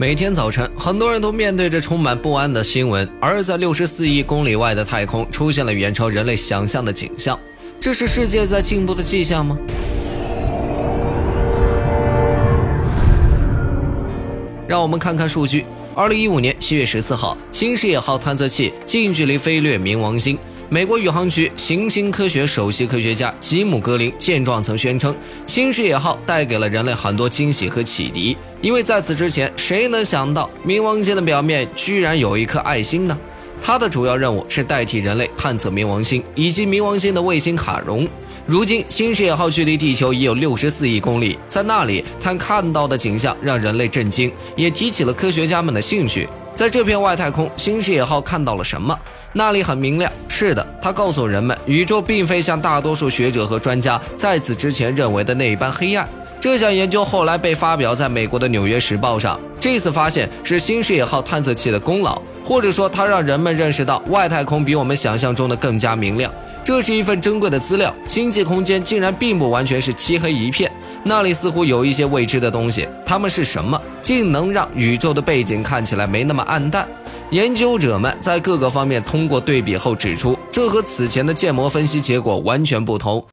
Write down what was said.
每天早晨，很多人都面对着充满不安的新闻。而在六十四亿公里外的太空，出现了远超人类想象的景象。这是世界在进步的迹象吗？让我们看看数据。二零一五年七月十四号，新视野号探测器近距离飞掠冥王星。美国宇航局行星科学首席科学家吉姆·格林见状曾宣称，新视野号带给了人类很多惊喜和启迪，因为在此之前，谁能想到冥王星的表面居然有一颗爱心呢？它的主要任务是代替人类探测冥王星以及冥王星的卫星卡戎。如今，新视野号距离地球已有六十四亿公里，在那里，它看到的景象让人类震惊，也提起了科学家们的兴趣。在这片外太空，新视野号看到了什么？那里很明亮。是的，它告诉人们，宇宙并非像大多数学者和专家在此之前认为的那般黑暗。这项研究后来被发表在美国的《纽约时报》上。这次发现是新视野号探测器的功劳，或者说它让人们认识到外太空比我们想象中的更加明亮。这是一份珍贵的资料。星际空间竟然并不完全是漆黑一片。那里似乎有一些未知的东西，它们是什么？竟能让宇宙的背景看起来没那么暗淡？研究者们在各个方面通过对比后指出，这和此前的建模分析结果完全不同。